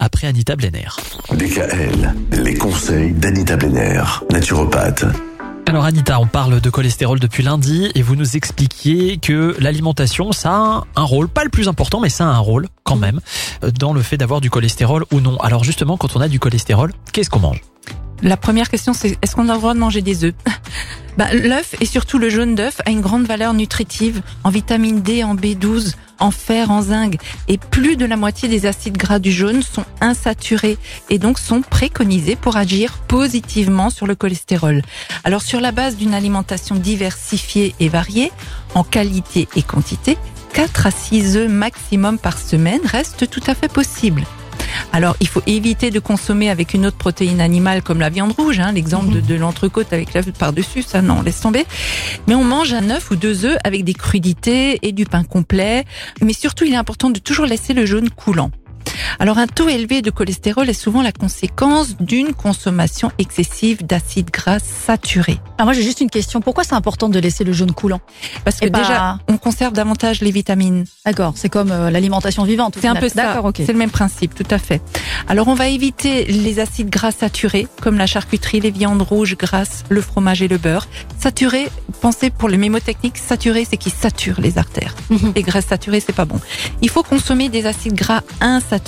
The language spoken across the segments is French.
après Anita Blenner. DKL, les conseils d'Anita Blenner, naturopathe. Alors Anita, on parle de cholestérol depuis lundi et vous nous expliquiez que l'alimentation, ça a un rôle, pas le plus important, mais ça a un rôle quand même dans le fait d'avoir du cholestérol ou non. Alors justement, quand on a du cholestérol, qu'est-ce qu'on mange? La première question, c'est est-ce qu'on a le droit de manger des œufs? Bah, L'œuf et surtout le jaune d'œuf a une grande valeur nutritive en vitamine D, en B12, en fer, en zinc. Et plus de la moitié des acides gras du jaune sont insaturés et donc sont préconisés pour agir positivement sur le cholestérol. Alors sur la base d'une alimentation diversifiée et variée, en qualité et quantité, 4 à 6 œufs maximum par semaine reste tout à fait possible. Alors, il faut éviter de consommer avec une autre protéine animale comme la viande rouge, hein, l'exemple de, de l'entrecôte avec la par-dessus, ça non, laisse tomber. Mais on mange un œuf ou deux œufs avec des crudités et du pain complet. Mais surtout, il est important de toujours laisser le jaune coulant. Alors un taux élevé de cholestérol est souvent la conséquence d'une consommation excessive d'acides gras saturés. Alors moi j'ai juste une question, pourquoi c'est important de laisser le jaune coulant Parce que déjà, on conserve davantage les vitamines. D'accord, c'est comme euh, l'alimentation vivante. C'est un peu ça. C'est le même principe, tout à fait. Alors, on va éviter les acides gras saturés, comme la charcuterie, les viandes rouges grasses, le fromage et le beurre. Saturé, pensez pour le mémotechnique, saturé, c'est qui sature les artères. Mhm. Les graisses saturées, c'est pas bon. Il faut consommer des acides gras insaturés.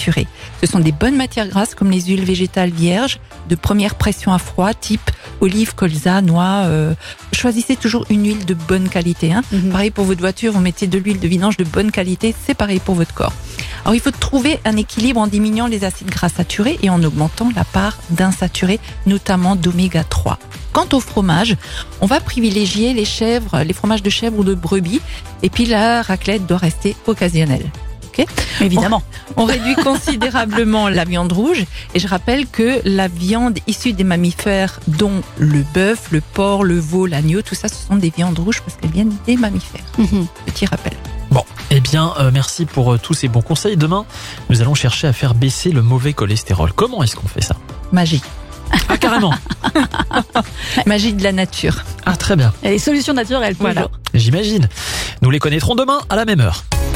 Ce sont des bonnes matières grasses comme les huiles végétales vierges, de première pression à froid, type olive, colza, noix. euh, choisissez toujours une huile de bonne qualité. Hein. Mhm. Pareil pour votre voiture, vous mettez de l'huile de vidange de bonne qualité, c'est pareil pour votre corps. Alors il faut trouver un équilibre en diminuant les acides gras saturés et en augmentant la part d'insaturés, notamment d'oméga 3. Quant au fromage, on va privilégier les chèvres, les fromages de chèvre ou de brebis, et puis la raclette doit rester occasionnelle. Ok Évidemment. on réduit considérablement la viande rouge et je rappelle que la viande issue des mammifères, dont le bœuf, le porc, le veau, l'agneau, tout ça, ce sont des viandes rouges parce qu'elles viennent des mammifères. Mhm. Petit rappel. Bon, eh bien, euh, merci pour euh, tous ces bons conseils. Demain, nous allons chercher à faire baisser le mauvais cholestérol. Comment est-ce qu'on fait ça? Magie. Ah, carrément Magie de la nature. Ah, très bien, Et les solutions naturelles, Voilà. j'imagine. Nous les connaîtrons demain à la même heure.